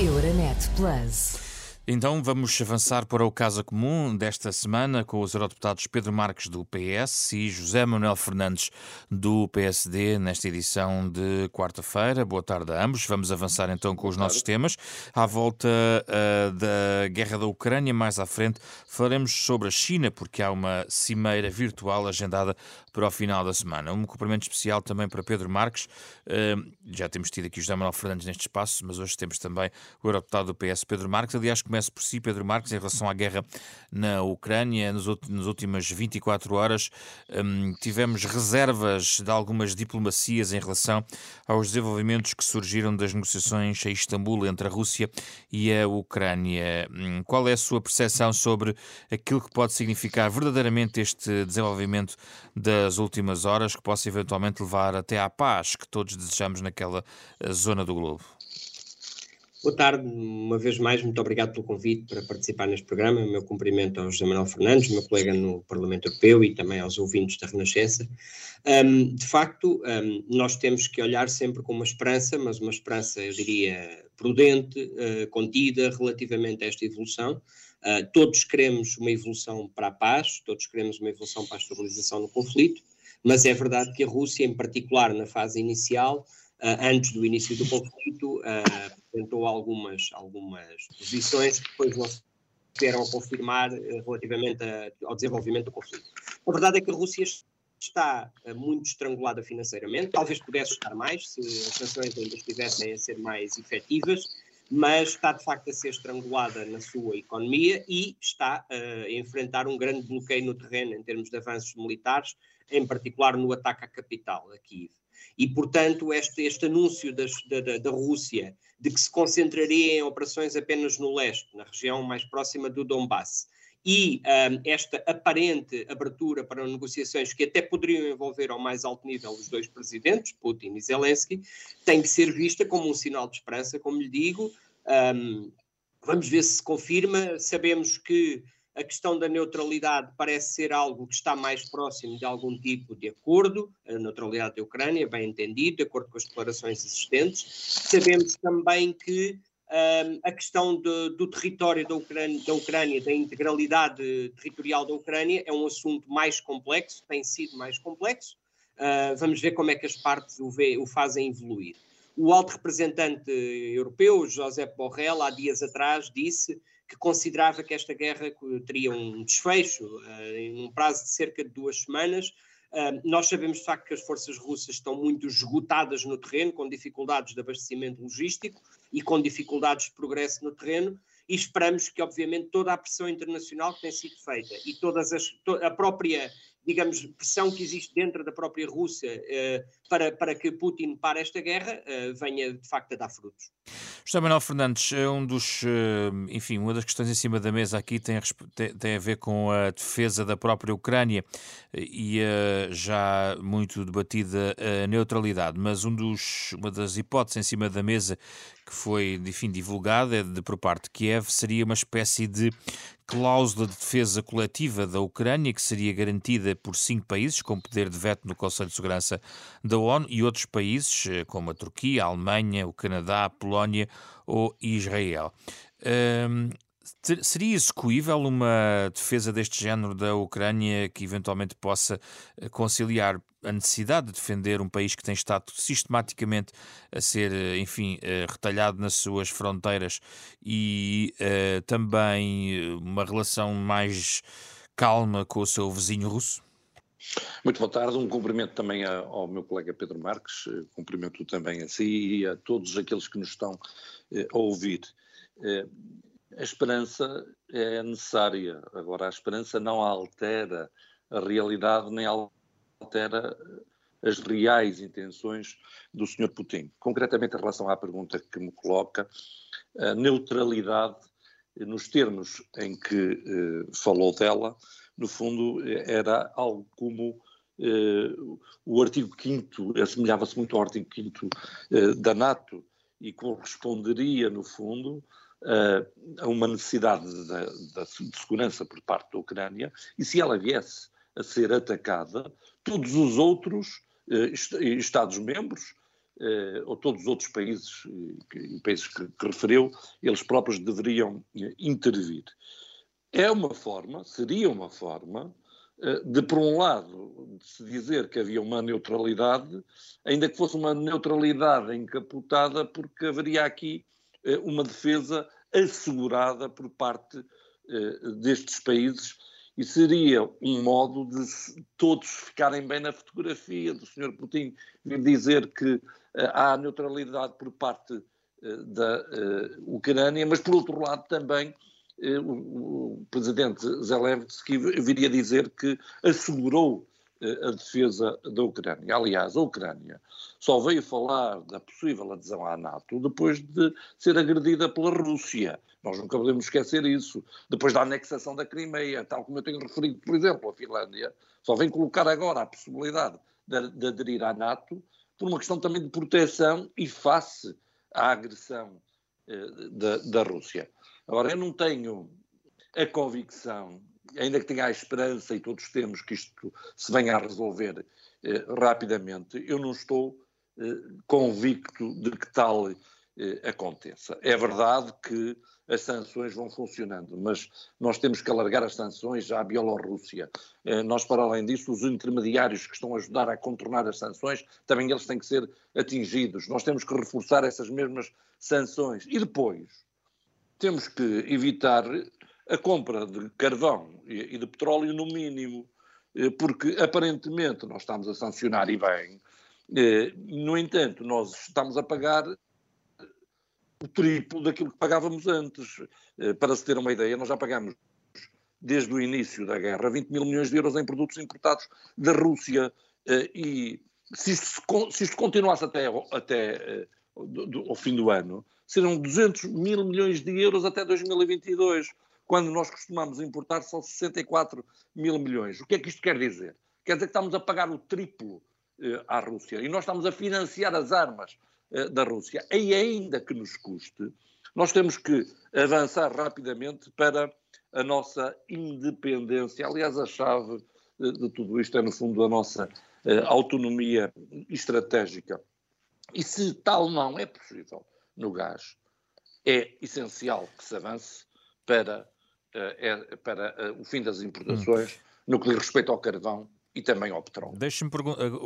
Euronet Plus. Então vamos avançar para o Casa Comum desta semana com os eurodeputados Pedro Marques do PS e José Manuel Fernandes do PSD nesta edição de quarta-feira. Boa tarde a ambos. Vamos avançar então com os nossos temas. À volta uh, da guerra da Ucrânia, mais à frente, falaremos sobre a China, porque há uma cimeira virtual agendada para o final da semana. Um cumprimento especial também para Pedro Marques. Uh, já temos tido aqui o José Manuel Fernandes neste espaço, mas hoje temos também o eurodeputado do PS, Pedro Marques. Aliás, começa por si, Pedro Marques, em relação à guerra na Ucrânia. Nas, últimas 24 horas um, tivemos reservas de algumas diplomacias em relação aos desenvolvimentos que surgiram das negociações em Istambul entre a Rússia e a Ucrânia. Hum, qual é a sua percepção sobre aquilo que pode significar verdadeiramente este desenvolvimento das últimas horas, que possa eventualmente levar até à paz que todos desejamos naquela eh, zona do globo? Boa tarde, uma vez mais, muito obrigado pelo convite para participar neste programa. Meu cumprimento ao José Manuel Fernandes, meu colega no Parlamento Europeu e também aos ouvintes da Renascença. Um, de facto, um, nós temos que olhar sempre com uma esperança, mas uma esperança, eu diria, prudente, uh, contida relativamente a esta evolução. Uh, todos queremos uma evolução para a paz, todos queremos uma evolução para a estabilização no conflito, mas é verdade que a Rússia, em particular na fase inicial, antes do início do conflito, uh, apresentou algumas, algumas posições que depois não se vieram a confirmar uh, relativamente a, ao desenvolvimento do conflito. A verdade é que a Rússia está muito estrangulada financeiramente, talvez pudesse estar mais se as sanções ainda estivessem a ser mais efetivas, mas está de facto a ser estrangulada na sua economia e está a enfrentar um grande bloqueio no terreno em termos de avanços militares, em particular no ataque à capital, a Kiev. E, portanto, este, este anúncio das, da, da, Rússia de que se concentraria em operações apenas no leste, na região mais próxima do Donbass, e um, esta aparente abertura para negociações que até poderiam envolver ao mais alto nível os dois presidentes, Putin e Zelensky, tem que ser vista como um sinal de esperança, como lhe digo. Um, vamos ver se se confirma. Sabemos que a questão da neutralidade parece ser algo que está mais próximo de algum tipo de acordo, a neutralidade da Ucrânia, bem entendido, de acordo com as declarações existentes. Sabemos também que um, a questão de, do território da Ucrânia, da Ucrânia, da integralidade territorial da Ucrânia, é um assunto mais complexo, tem sido mais complexo. Uh, vamos ver como é que as partes o, vê, o fazem evoluir. O alto representante europeu, José Borrell, há dias atrás, disse que considerava que esta guerra teria um desfecho uh, em um prazo de cerca de duas semanas. Uh, nós sabemos de facto que as forças russas estão muito esgotadas no terreno, com dificuldades de abastecimento logístico e com dificuldades de progresso no terreno, e esperamos que, obviamente, toda a pressão internacional que tem sido feita e todas as, a própria digamos, pressão que existe dentro da própria Rússia eh, para, para que Putin pare esta guerra eh, venha de facto a dar frutos. José Manuel Fernandes, é um dos, eh, enfim, uma das questões em cima da mesa aqui tem a, tem a ver com a defesa da própria Ucrânia e a já muito debatida a neutralidade, mas um dos, uma das hipóteses em cima da mesa que foi, enfim, divulgada de, por parte de Kiev seria uma espécie de cláusula de defesa coletiva da Ucrânia, que seria garantida por cinco países com poder de veto no Conselho de Segurança da ONU e outros países, eh, como a Turquia, a Alemanha, o Canadá, a Polónia ou Israel. Seria execuível uma defesa deste género da Ucrânia que eventualmente possa eh, conciliar a necessidade de defender um país que tem estado sistematicamente a ser, eh, enfim, eh, retalhado nas suas fronteiras e uh, também uma relação mais calma com o seu vizinho russo? Muito boa tarde, um cumprimento também ao meu colega Pedro Marques, cumprimento também a si e a todos aqueles que nos estão a ouvir a esperança é necessária. Agora, a esperança não altera a realidade nem altera as reais intenções do Sr. Putin. Concretamente, em relação à pergunta que me coloca, a neutralidade, nos termos em que eh, falou dela, no fundo, era algo como eh, o artigo 5, assemelhava-se muito ao artigo 5 eh, da NATO e corresponderia, no fundo, a uma necessidade de, de, segurança por parte da Ucrânia e se ela viesse a ser atacada, todos os outros eh, Estados-membros eh, ou todos os outros países, países que, que referiu, eles próprios deveriam intervir. É uma forma, seria uma forma, de, por um lado, de se dizer que havia uma neutralidade, ainda que fosse uma neutralidade encapotada, porque haveria aqui uma defesa assegurada por parte destes países e seria um modo de todos ficarem bem na fotografia do Sr. Putin vir dizer que uh, há neutralidade por parte da Ucrânia, mas por outro lado também o, o, presidente Zelensky viria dizer que assegurou a defesa da Ucrânia. Aliás, a Ucrânia só veio falar da possível adesão à NATO depois de ser agredida pela Rússia. Nós nunca podemos esquecer isso. Depois da anexação da Crimeia, tal como eu tenho referido, por exemplo, a Finlândia, só vem colocar agora a possibilidade de, de aderir à NATO por uma questão também de proteção e face à agressão eh, da, da Rússia. Agora, eu não tenho a convicção, ainda que tenha a esperança, e todos temos que isto se venha a resolver eh, rapidamente, eu não estou eh, convicto de que tal eh, aconteça. É verdade que as sanções vão funcionando, mas nós temos que alargar as sanções à Bielorrússia. Eh, nós, para além disso, os intermediários que estão a ajudar a contornar as sanções, também eles têm que ser atingidos. Nós temos que reforçar essas mesmas sanções. E depois, temos que evitar a compra de carvão e de petróleo no mínimo, eh, porque aparentemente nós estamos a sancionar e bem. Eh, no entanto, nós estamos a pagar o triplo daquilo que pagávamos antes. Eh, para se ter uma ideia, nós já pagamos desde o início da guerra 20 mil milhões de euros em produtos importados da Rússia eh, e se isto, se isto continuasse até, até ao fim do ano, serão 200 mil milhões de euros até 2022, quando nós costumamos importar só 64 mil milhões. O que é que isto quer dizer? Quer dizer que estamos a pagar o triplo à Rússia e nós estamos a financiar as armas eh, da Rússia. E ainda que nos custe, nós temos que avançar rapidamente para a nossa independência. Aliás, a chave eh, de tudo isto é, no fundo, a nossa eh, autonomia estratégica. E se tal não é possível no gás, é essencial que se avance para, é, para o fim das importações hum. no que diz respeito ao carvão e também ao petróleo. Deixe-me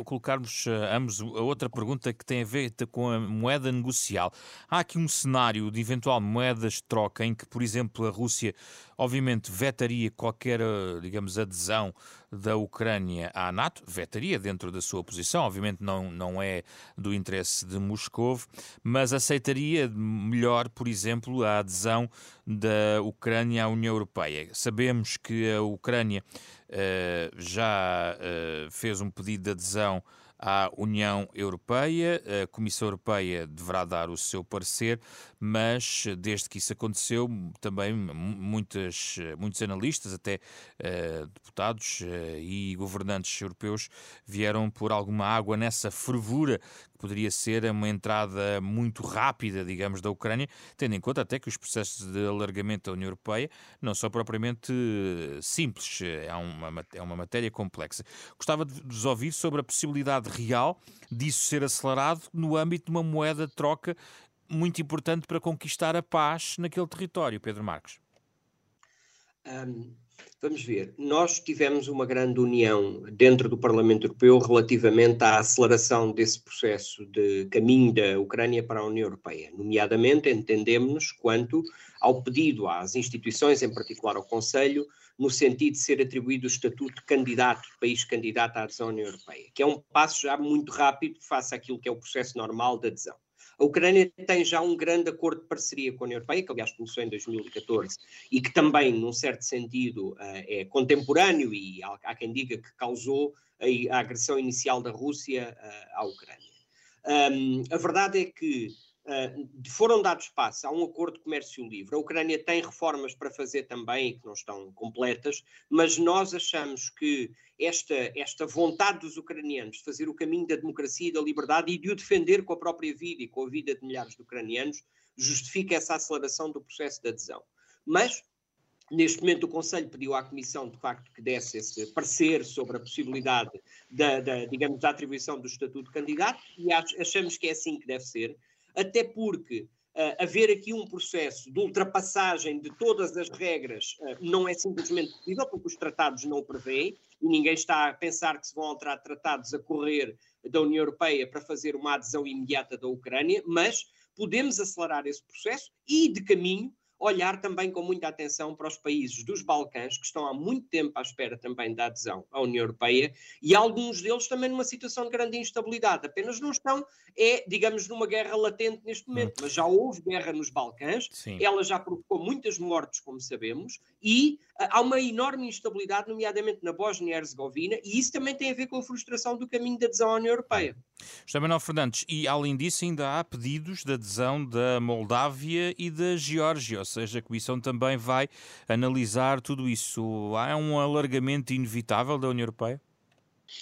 colocar-vos uh, ambos a outra pergunta que tem a ver com a moeda negocial. Há aqui um cenário de eventual moedas de troca em que, por exemplo, a Rússia obviamente vetaria qualquer, uh, digamos, adesão da Ucrânia à NATO, vetaria dentro da sua posição, obviamente não, não é do interesse de Moscou, mas aceitaria melhor, por exemplo, a adesão da Ucrânia à União Europeia. Sabemos que a Ucrânia uh, já uh, fez um pedido de adesão à União Europeia. A Comissão Europeia deverá dar o seu parecer, mas desde que isso aconteceu, também muitas, muitos analistas, até uh, deputados uh, e governantes europeus, vieram por alguma água nessa fervura poderia ser uma entrada muito rápida, digamos, da Ucrânia, tendo em conta até que os processos de alargamento da União Europeia não são propriamente simples, é uma, é uma matéria complexa. Gostava de vos ouvir sobre a possibilidade real disso ser acelerado no âmbito de uma moeda de troca muito importante para conquistar a paz naquele território, Pedro Marques? Um, vamos ver. Nós tivemos uma grande união dentro do Parlamento Europeu relativamente à aceleração desse processo de caminho da Ucrânia para a União Europeia. Nomeadamente, entendemos quanto ao pedido às instituições, em particular ao Conselho, no sentido de ser atribuído o estatuto de candidato, país candidato à adesão à União Europeia, que é um passo já muito rápido face àquilo que é o processo normal de adesão. A Ucrânia tem já um grande acordo de parceria com a União Europeia, que aliás começou em 2014, e que também, num certo sentido, eh, é contemporâneo e há quem diga que causou a agressão inicial da Rússia eh, à Ucrânia. a verdade é que Uh, foram dados passos a um acordo de comércio livre. A Ucrânia tem reformas para fazer também, que não estão completas, mas nós achamos que esta, esta vontade dos ucranianos de fazer o caminho da democracia e da liberdade e de o defender com a própria vida e com a vida de milhares de ucranianos justifica essa aceleração do processo de adesão. Mas Neste momento, o Conselho pediu à Comissão, de facto, que desse esse parecer sobre a possibilidade da, da digamos, da atribuição do estatuto de candidato e achamos que é assim que deve ser, até porque uh, haver aqui um processo de ultrapassagem de todas as regras uh, não é simplesmente possível, porque os tratados não o prevêem e ninguém está a pensar que se vão alterar tratados a correr da União Europeia para fazer uma adesão imediata da Ucrânia, mas podemos acelerar esse processo e, de caminho, olhar também com muita atenção para os países dos Balcãs, que estão há muito tempo à espera também da adesão à União Europeia, e alguns deles também numa situação de grande instabilidade. Apenas não estão, é, digamos, numa guerra latente neste momento, hum. mas já houve guerra nos Balcãs, Sim. ela já provocou muitas mortes, como sabemos, e uh, há uma enorme instabilidade, nomeadamente na Bósnia e Herzegovina, e isso também tem a ver com a frustração do caminho de adesão à União Europeia. José Manuel Fernandes, e além disso ainda há pedidos de adesão da Moldávia e da Geórgia, ou seja, a Comissão também vai analisar tudo isso. Há um alargamento inevitável da União Europeia?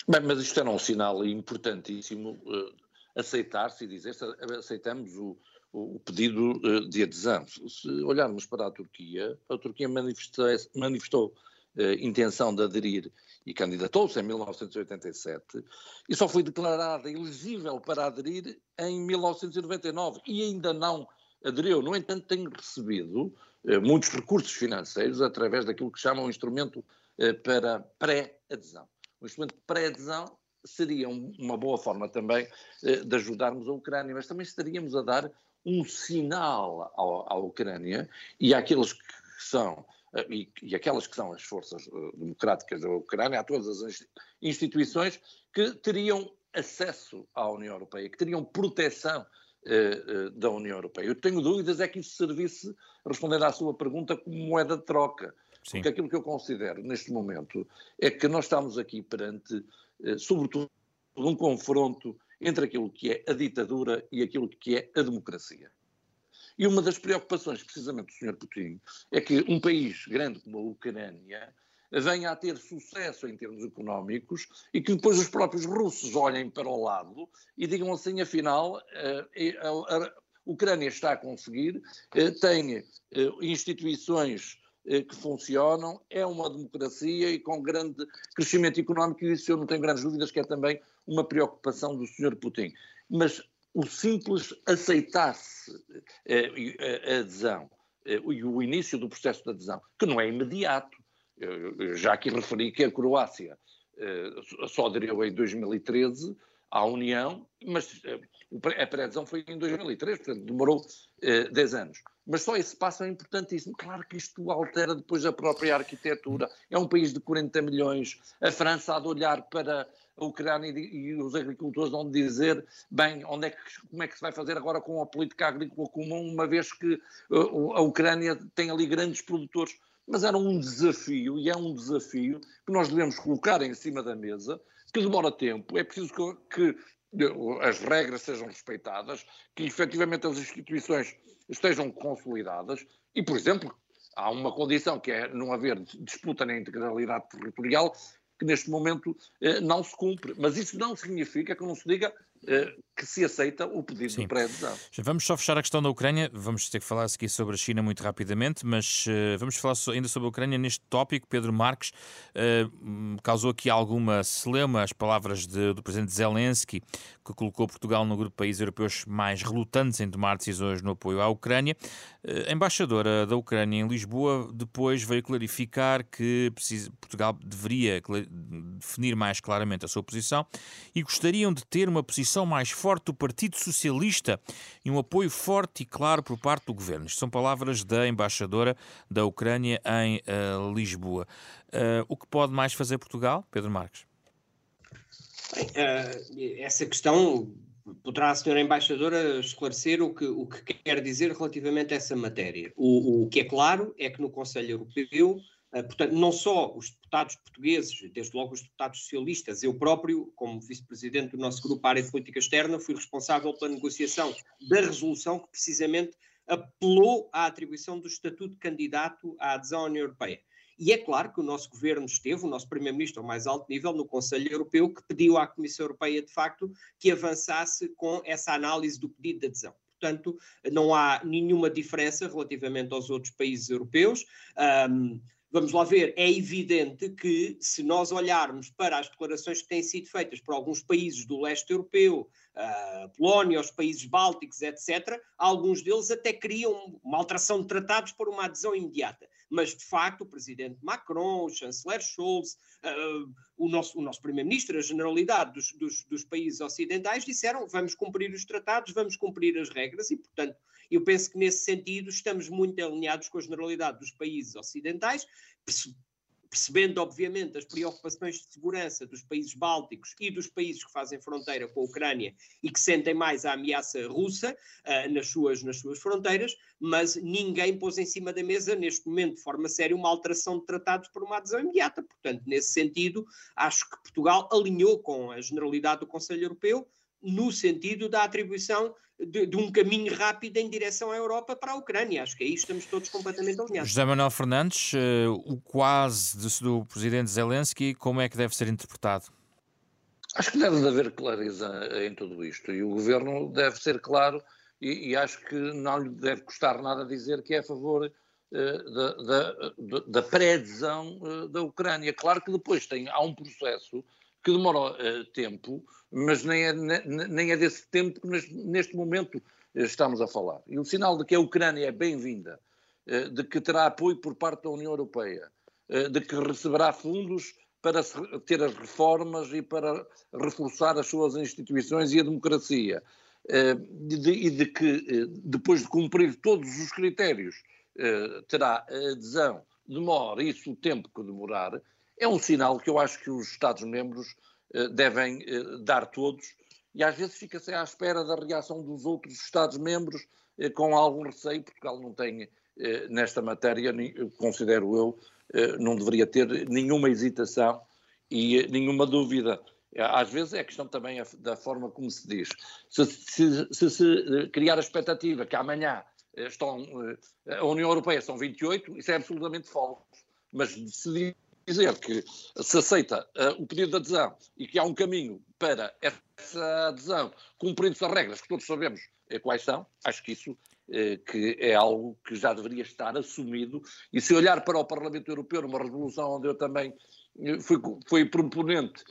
Bem, mas isto era um sinal importantíssimo uh, aceitar-se e dizer se aceitamos o, o pedido uh, de adesão. Se olharmos para a Turquia, a Turquia manifestou, uh, intenção de aderir e candidatou-se em 1987 e só foi declarada elegível para aderir em 1999 e ainda não aderiu. No entanto, tem recebido eh, muitos recursos financeiros através daquilo que chamam um instrumento eh, para pré-adesão. O instrumento de pré-adesão seria um, uma boa forma também eh, de ajudarmos a Ucrânia, mas também estaríamos a dar um sinal ao, à Ucrânia e àqueles que são e, e, aquelas que são as forças democráticas da Ucrânia, a todas as instituições que teriam acesso à União Europeia, que teriam proteção da União Europeia. Eu tenho dúvidas é que isso servisse, respondendo à sua pergunta, como moeda de troca. Sim. Porque aquilo que eu considero neste momento é que nós estamos aqui perante, sobretudo, um confronto entre aquilo que é a ditadura e aquilo que é a democracia. E uma das preocupações, precisamente, do Sr. Putin é que um país grande como a Ucrânia venha a ter sucesso em termos económicos e que depois os próprios russos olhem para o lado e digam assim, afinal, eh, a Ucrânia está a conseguir, eh, tem eh, instituições que funcionam, é uma democracia e com grande crescimento económico, e isso eu não tenho grandes dúvidas que é também uma preocupação do Sr. Putin. Mas o simples aceitar-se a adesão e o início do processo de adesão, que não é imediato. Eu já aqui referi que a Croácia eh, só aderiu em 2013 à União, mas a pré-adesão foi em 2003, portanto demorou 10 anos. Mas só esse passo é importantíssimo. Claro que isto altera depois a própria arquitetura. É um país de 40 milhões. A França há de olhar para a Ucrânia e, os agricultores vão dizer, bem, onde é que, como é que se vai fazer agora com a política agrícola comum, uma vez que a Ucrânia tem ali grandes produtores. Mas era um desafio, e é um desafio que nós devemos colocar em cima da mesa, que demora tempo, é preciso que, que as regras sejam respeitadas, que efetivamente as instituições estejam consolidadas e, por exemplo, há uma condição que é não haver disputa na integralidade territorial que neste momento eh, não se cumpre. Mas isso não significa que não se diga que se aceita o pedido Sim. de pré-adesão. Vamos só fechar a questão da Ucrânia, vamos ter que falar aqui sobre a China muito rapidamente, mas uh, vamos falar ainda sobre a Ucrânia neste tópico. Pedro Marques uh, causou aqui alguma celema as palavras de, do presidente Zelensky, que colocou Portugal no grupo de países europeus mais relutantes em tomar decisões no apoio à Ucrânia. Uh, a embaixadora da Ucrânia em Lisboa depois veio clarificar que precisa, Portugal deveria definir mais claramente a sua posição e gostariam de ter uma posição mais forte do Partido Socialista e um apoio forte e claro por parte do governo. Isto são palavras da embaixadora da Ucrânia em uh, Lisboa. Uh, o que pode mais fazer Portugal, Pedro Marques? Bem, uh, essa questão poderá a senhora embaixadora esclarecer o que, o que quer dizer relativamente a essa matéria. O, o que é claro é que no Conselho Europeu portanto, não só os deputados portugueses, desde logo os deputados socialistas, eu próprio, como vice-presidente do nosso grupo Área de Política Externa, fui responsável pela negociação da resolução que precisamente apelou à atribuição do estatuto de candidato à adesão à União Europeia. E é claro que o nosso governo esteve, o nosso primeiro-ministro ao mais alto nível, no Conselho Europeu, que pediu à Comissão Europeia, de facto, que avançasse com essa análise do pedido de adesão. portanto, não há nenhuma diferença relativamente aos outros países europeus. Um, vamos lá ver, é evidente que se nós olharmos para as declarações que têm sido feitas por alguns países do leste europeu, a Polónia, os países bálticos, etc., alguns deles até criam uma alteração de tratados para uma adesão imediata. Mas, de facto, o presidente Macron, o chanceler Scholz, uh, o nosso, o nosso primeiro-ministro, a generalidade dos, dos, dos países ocidentais disseram vamos cumprir os tratados, vamos cumprir as regras. E, portanto, eu penso que nesse sentido estamos muito alinhados com a generalidade dos países ocidentais, percebendo, obviamente, as preocupações de segurança dos países bálticos e dos países que fazem fronteira com a Ucrânia e que sentem mais a ameaça russa uh, nas, suas, nas suas fronteiras, mas ninguém pôs em cima da mesa, neste momento, de forma séria, uma alteração de tratados por uma adesão imediata. Portanto, nesse sentido, acho que Portugal alinhou com a generalidade do Conselho Europeu no sentido da atribuição de, de, um caminho rápido em direção à Europa para a Ucrânia. Acho que aí estamos todos completamente alinhados. José Manuel Fernandes, uh, o quase do, do presidente Zelensky, como é que deve ser interpretado? Acho que deve haver clareza em tudo isto e o governo deve ser claro e, e acho que não lhe deve custar nada dizer que é a favor uh, da, da, da pré-adesão uh, da Ucrânia. Claro que depois tem, há um processo que demora uh, tempo, mas nem é, nem é desse tempo que neste, momento uh, estamos a falar. E o sinal de que a Ucrânia é bem-vinda, uh, de que terá apoio por parte da União Europeia, de que receberá fundos para ter as reformas e para reforçar as suas instituições e a democracia, de, e de que, depois de cumprir todos os critérios, terá adesão, demora isso o tempo que demorar, é um sinal que eu acho que os Estados-membros eh, devem eh, dar todos, e às vezes fica-se à espera da reação dos outros Estados-membros eh, com algum receio. Portugal não tem, nesta matéria, considero eu, não deveria ter nenhuma hesitação e nenhuma dúvida. Às vezes é questão também da forma como se diz. Se se, se, se criar a expectativa que amanhã estão, a União Europeia são 28, isso é absolutamente falso. Mas se dizer que se aceita uh, o pedido de adesão e que há um caminho para essa adesão, cumprindo-se as regras que todos sabemos uh, quais são, acho que isso uh, que é algo que já deveria estar assumido. E se olhar para o Parlamento Europeu, numa resolução onde eu também fui, fui proponente,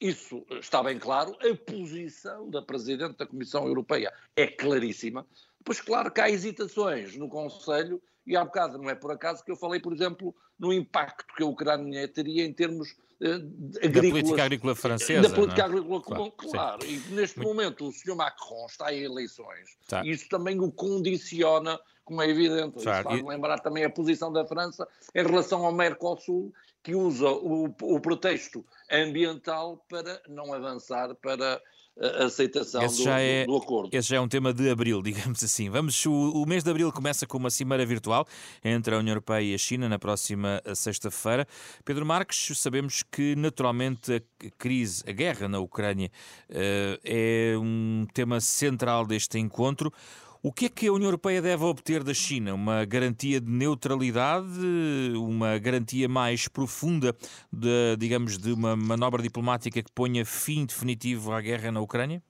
isso está bem claro. A posição da Presidente da Comissão Europeia é claríssima. Pois claro que há hesitações no Conselho e há bocado, não é por acaso que eu falei, por exemplo, no impacto que a Ucrânia teria em termos uh, Da política agrícola francesa. Da política é? agrícola comum, claro. claro. E neste Muito... momento o Sr. Macron está em eleições. Tá. E isso também o condiciona, como é evidente. Claro. Isso faz e... lembrar também a posição da França em relação ao Mercosul, que usa o, o pretexto ambiental para não avançar para a aceitação do, já é, do, acordo. Esse já é um tema de abril, digamos assim. Vamos, o, o, mês de abril começa com uma cimeira virtual entre a União Europeia e a China na próxima eh, sexta-feira. Pedro Marques, sabemos que naturalmente a crise, a guerra na Ucrânia uh, é um tema central deste encontro. O que é que a União Europeia deve obter da China? Uma garantia de neutralidade, uma garantia mais profunda, de, digamos, de uma manobra diplomática que ponha fim definitivo à guerra na Ucrânia?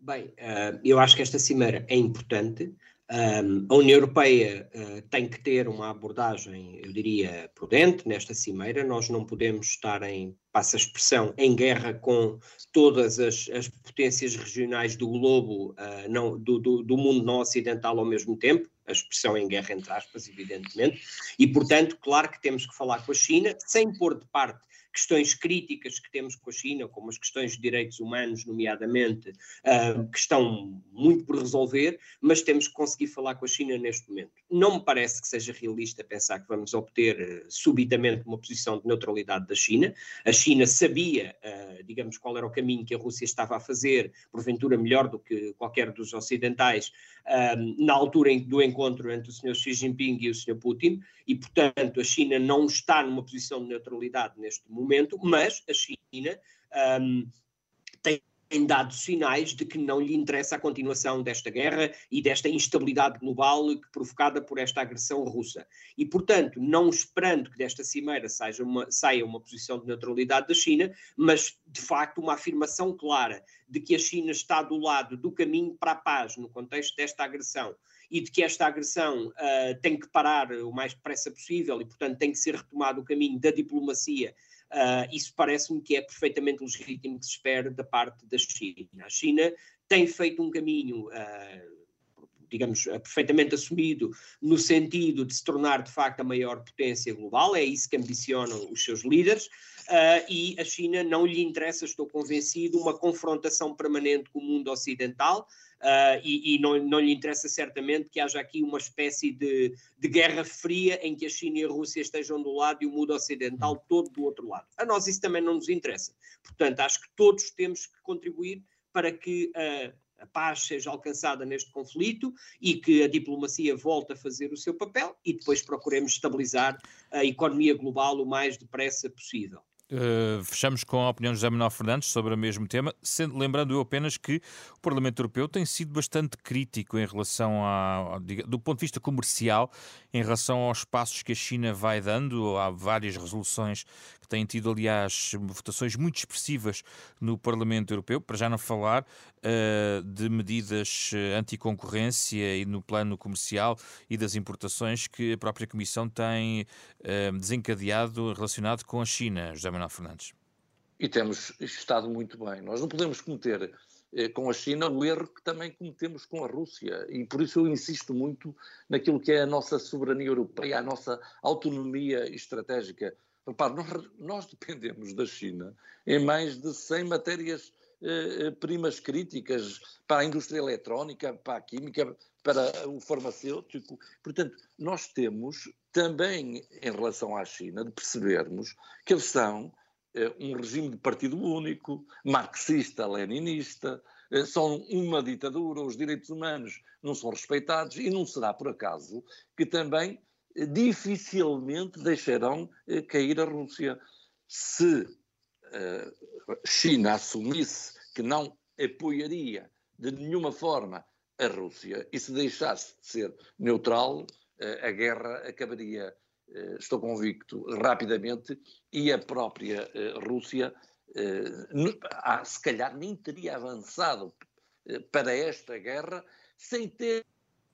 Bem, uh, eu acho que esta cimeira é importante. Um, a União Europeia uh, tem que ter uma abordagem, eu diria, prudente nesta cimeira. Nós não podemos estar em, passa a expressão, em guerra com todas as, as potências regionais do globo, uh, não, do, do, do, mundo não ocidental ao mesmo tempo. A expressão em guerra, entre aspas, evidentemente. E, portanto, claro que temos que falar com a China, sem pôr de parte questões críticas que temos com a China, como as questões de direitos humanos, nomeadamente, uh, que estão muito por resolver, mas temos que conseguir falar com a China neste momento. Não me parece que seja realista pensar que vamos obter uh, subitamente uma posição de neutralidade da China. A China sabia, uh, digamos, qual era o caminho que a Rússia estava a fazer, porventura melhor do que qualquer dos ocidentais, na altura do encontro entre o Sr. Xi Jinping e o Sr. Putin, e, portanto, a China não está numa posição de neutralidade neste momento, mas a China um, tem tem dado sinais de que não lhe interessa a continuação desta guerra e desta instabilidade global provocada por esta agressão russa. E, portanto, não esperando que desta cimeira saia uma, saia uma posição de neutralidade da China, mas, de facto, uma afirmação clara de que a China está do lado do caminho para a paz no contexto desta agressão e de que esta agressão uh, tem que parar o mais depressa possível e, portanto, tem que ser retomado o caminho da diplomacia Uh, isso parece-me que é perfeitamente legítimo que se espere da parte da China. A China tem feito um caminho, uh, digamos, perfeitamente assumido no sentido de se tornar de facto a maior potência global, é isso que ambicionam os seus líderes, uh, e a China não lhe interessa, estou convencido, uma confrontação permanente com o mundo ocidental, Uh, e, e não, não, lhe interessa certamente que haja aqui uma espécie de, de, guerra fria em que a China e a Rússia estejam do lado e o mundo ocidental todo do outro lado. A nós isso também não nos interessa. Portanto, acho que todos temos que contribuir para que uh, a paz seja alcançada neste conflito e que a diplomacia volte a fazer o seu papel e depois procuremos estabilizar a economia global o mais depressa possível. Uh, fechamos com a opinião de José Manuel Fernandes sobre o mesmo tema, sendo, lembrando eu apenas que o Parlamento Europeu tem sido bastante crítico em relação a, do ponto de vista comercial, em relação aos passos que a China vai dando. Há várias resoluções que têm tido, aliás, votações muito expressivas no Parlamento Europeu, para já não falar uh, de medidas eh, anticoncorrência e no plano comercial e das importações que a própria Comissão tem uh, desencadeado relacionado com a China. José Manuel Fernandes. E temos estado muito bem. Nós não podemos cometer com a China o erro que também cometemos com a Rússia. E por isso eu insisto muito naquilo que é a nossa soberania europeia, a nossa autonomia estratégica. Repare, nós, nós dependemos da China em mais de 100 matérias eh, primas críticas para a indústria eletrónica, para a química, para o farmacêutico. Portanto, nós temos também, em relação à China, de percebermos que eles são eh, um regime de partido único, marxista-leninista, eh, são uma ditadura, os direitos humanos não são respeitados e não será por acaso que também dificilmente deixarão eh, cair a Rússia. Se a eh, China assumisse que não apoiaria de nenhuma forma a Rússia e se deixasse de ser neutral, eh, a guerra acabaria, estou convicto, rapidamente e a própria Rússia, se calhar, nem teria avançado para esta guerra sem ter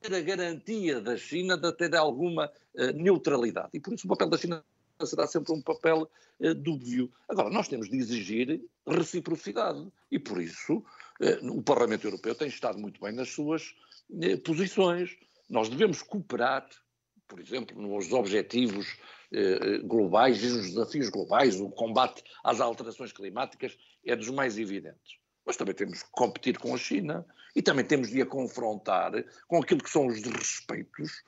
a garantia da China de ter alguma uh, neutralidade. E por isso o papel da China será sempre um papel uh, dúbio. Agora, nós temos de exigir reciprocidade e por isso uh, o Parlamento Europeu tem estado muito bem nas suas posições. Nós devemos cooperar, por exemplo, nos objetivos globais e nos desafios globais, o combate às alterações climáticas é dos mais evidentes mas também temos que competir com a China e também temos de a confrontar com aquilo que são os desrespeitos,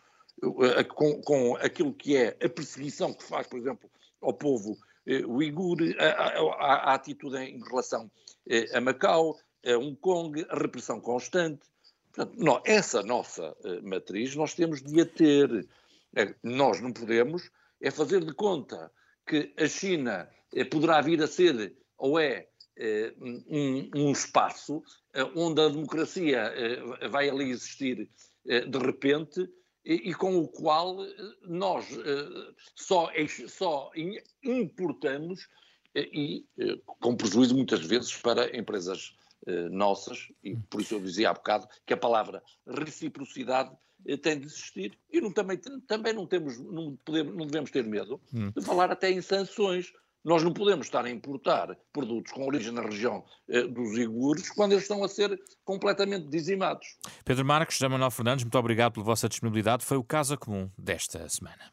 eh, com, com aquilo que é a perseguição que faz, por exemplo, ao povo eh, uigur, a, a, a, atitude em relação eh, a Macau, a Hong Kong, a repressão constante. Portanto, não, essa nossa eh, matriz nós temos de a ter. É, nós não podemos é fazer de conta que a China eh, poderá vir a ser ou é eh, um, um, espaço onde a democracia vai ali existir de repente e, e com o qual nós só, só importamos e com prejuízo muitas vezes para empresas nossas, e por isso eu dizia há bocado que a palavra reciprocidade tem de existir e não, também, também não, temos, não, podemos, não devemos ter medo hum. de falar até em sanções, nós não podemos estar a importar produtos com origem na região eh, dos Igures quando eles estão a ser completamente dizimados. Pedro Marcos, José Manuel Fernandes, muito obrigado pela vossa disponibilidade. Foi o caso comum desta semana.